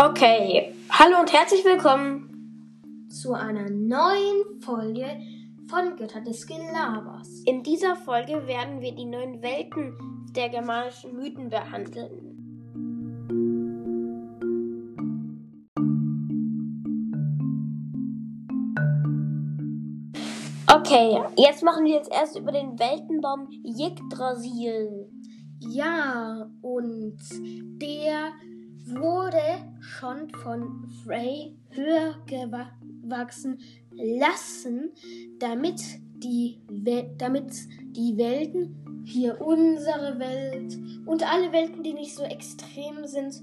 Okay, hallo und herzlich willkommen zu einer neuen Folge von Götter des Gelabers. In dieser Folge werden wir die neuen Welten der germanischen Mythen behandeln. Okay, jetzt machen wir jetzt erst über den Weltenbaum Yggdrasil. Ja, und der wurde schon von Frey höher gewachsen lassen, damit die, damit die Welten, hier unsere Welt und alle Welten, die nicht so extrem sind,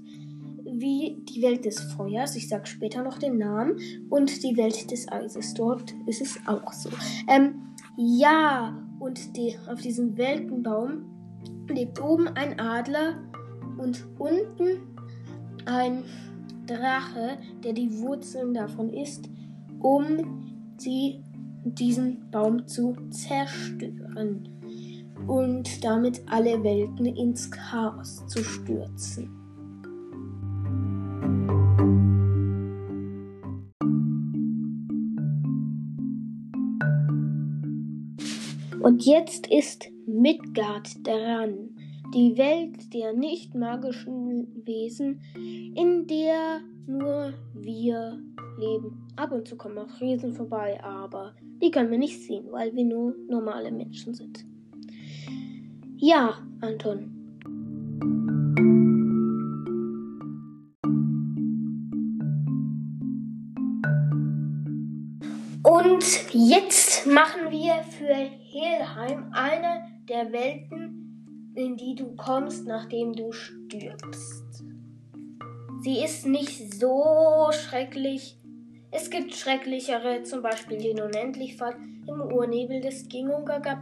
wie die Welt des Feuers, ich sag später noch den Namen, und die Welt des Eises. Dort ist es auch so. Ähm, ja, und die, auf diesem Weltenbaum lebt oben ein Adler und unten ein Drache, der die Wurzeln davon isst, um sie, diesen Baum zu zerstören und damit alle Welten ins Chaos zu stürzen. Und jetzt ist Midgard dran die Welt der nicht magischen Wesen, in der nur wir leben. Ab und zu kommen auch Riesen vorbei, aber die können wir nicht sehen, weil wir nur normale Menschen sind. Ja, Anton. Und jetzt machen wir für Helheim eine der Welten, in die du kommst, nachdem du stirbst. Sie ist nicht so schrecklich. Es gibt schrecklichere, zum Beispiel den Unendlichfall im Urnebel des Gingunga gab.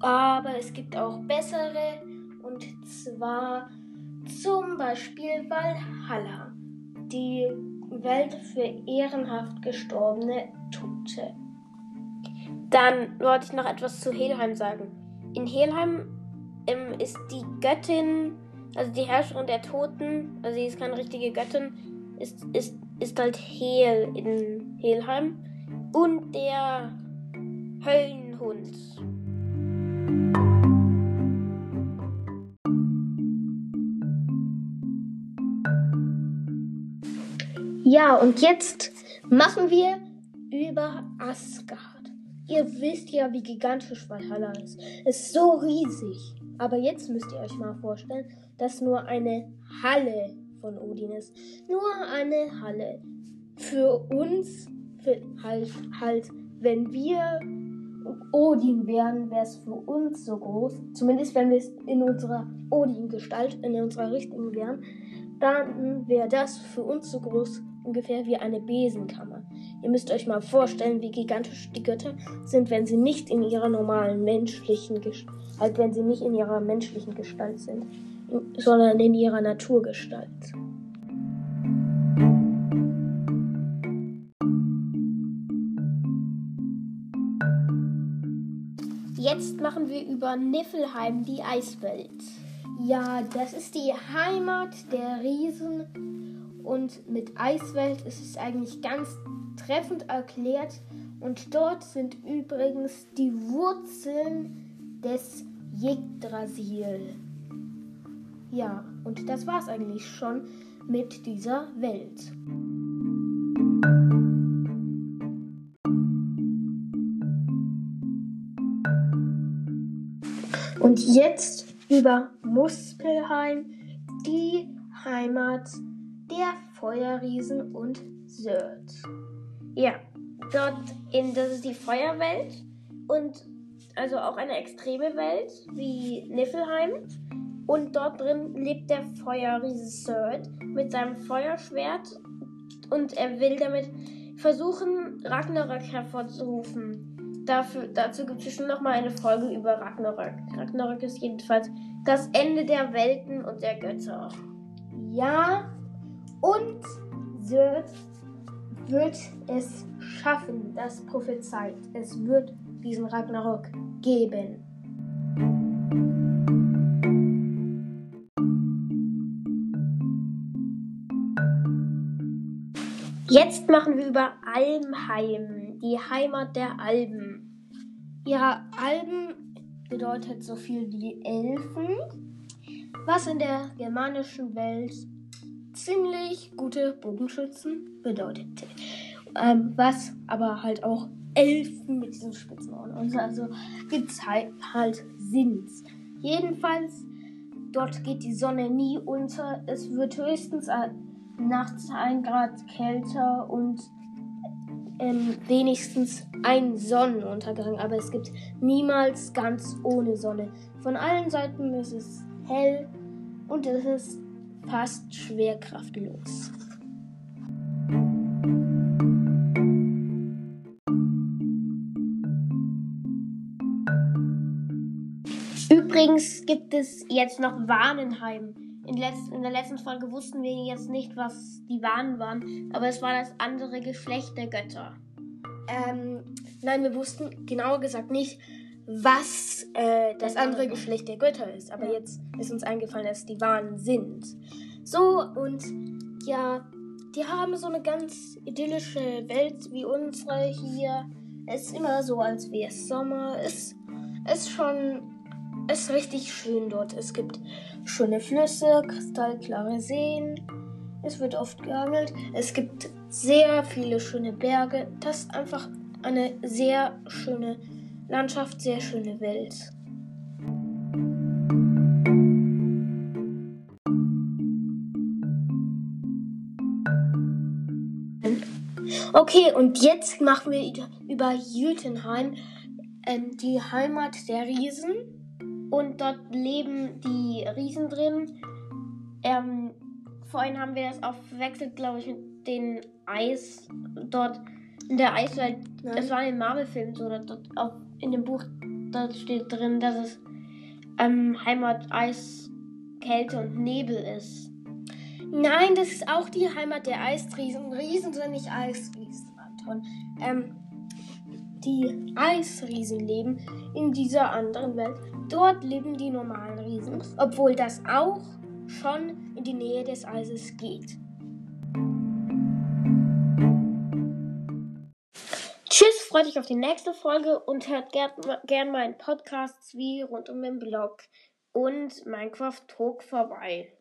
Aber es gibt auch bessere, und zwar zum Beispiel Valhalla, die Welt für ehrenhaft gestorbene Tote. Dann wollte ich noch etwas zu Helheim sagen. In Helheim ähm, ist die Göttin, also die Herrscherin der Toten, also sie ist keine richtige Göttin, ist, ist, ist halt Hel in Helheim. Und der Höllenhund. Ja, und jetzt machen wir über Asgard. Ihr wisst ja, wie gigantisch Valhalla ist. Es ist so riesig. Aber jetzt müsst ihr euch mal vorstellen, dass nur eine Halle von Odin ist. Nur eine Halle. Für uns, für halt, halt, wenn wir Odin wären, wäre es für uns so groß. Zumindest wenn wir es in unserer Odin-Gestalt, in unserer richtigen wären, dann wäre das für uns so groß ungefähr wie eine Besenkammer. Ihr müsst euch mal vorstellen, wie gigantisch die Götter sind, wenn sie nicht in ihrer normalen menschlichen Gestalt wenn sie nicht in ihrer menschlichen Gestalt sind, sondern in ihrer Naturgestalt. Jetzt machen wir über Niffelheim die Eiswelt. Ja, das ist die Heimat der Riesen und mit Eiswelt ist es eigentlich ganz treffend erklärt und dort sind übrigens die Wurzeln des Yggdrasil. Ja, und das war's eigentlich schon mit dieser Welt. Und jetzt über Muspelheim, die Heimat der Feuerriesen und Sört. Ja, dort in das ist die Feuerwelt und also auch eine extreme Welt wie Niffelheim. Und dort drin lebt der Feuerriese Surt mit seinem Feuerschwert und er will damit versuchen, Ragnarök hervorzurufen. Dafür, dazu gibt es bestimmt noch mal eine Folge über Ragnarök. Ragnarök ist jedenfalls das Ende der Welten und der Götter. Ja, und wird, wird es schaffen, das prophezeit. Es wird diesen Ragnarok geben. Jetzt machen wir über Almheim, die Heimat der Alben. Ja, Alben bedeutet so viel wie Elfen, was in der germanischen Welt ziemlich gute Bogenschützen bedeutete. Ähm, was aber halt auch Elfen mit diesen Spitznamen und also gibt's halt, halt sind. Jedenfalls, dort geht die Sonne nie unter. Es wird höchstens nachts ein Grad kälter und ähm, wenigstens ein Sonnenuntergang, aber es gibt niemals ganz ohne Sonne. Von allen Seiten ist es hell und es ist fast schwerkraftlos. Übrigens gibt es jetzt noch Warnenheim. In, letz in der letzten Folge wussten wir jetzt nicht, was die Wahnen waren, aber es war das andere Geschlecht der Götter. Ähm, nein, wir wussten genauer gesagt nicht, was äh, das andere Geschlecht der Götter ist. Aber jetzt ist uns eingefallen, dass die Wahnen sind. So, und ja, die haben so eine ganz idyllische Welt wie unsere hier. Es ist immer so, als wäre es Sommer. Es ist schon es ist richtig schön dort. Es gibt schöne Flüsse, kristallklare Seen. Es wird oft geangelt. Es gibt sehr viele schöne Berge. Das ist einfach eine sehr schöne Landschaft, sehr schöne Welt. Okay, und jetzt machen wir über Jütenheim, ähm, die Heimat der Riesen. Und dort leben die Riesen drin. Ähm, vorhin haben wir das auch verwechselt, glaube ich, mit den Eis dort der Eiswelt. Nein. Das war in den Marvel-Filmen so. Dort auch in dem Buch dort steht drin, dass es ähm, Heimat Eis, Kälte und Nebel ist. Nein, das ist auch die Heimat der Eisriesen. Riesen sind nicht Eisriesen, Anton. Ähm, die Eisriesen leben in dieser anderen Welt. Dort leben die normalen Riesen, obwohl das auch schon in die Nähe des Eises geht. Freut euch auf die nächste Folge und hört gern, gern meinen Podcasts wie rund um den Blog und Minecraft Talk vorbei.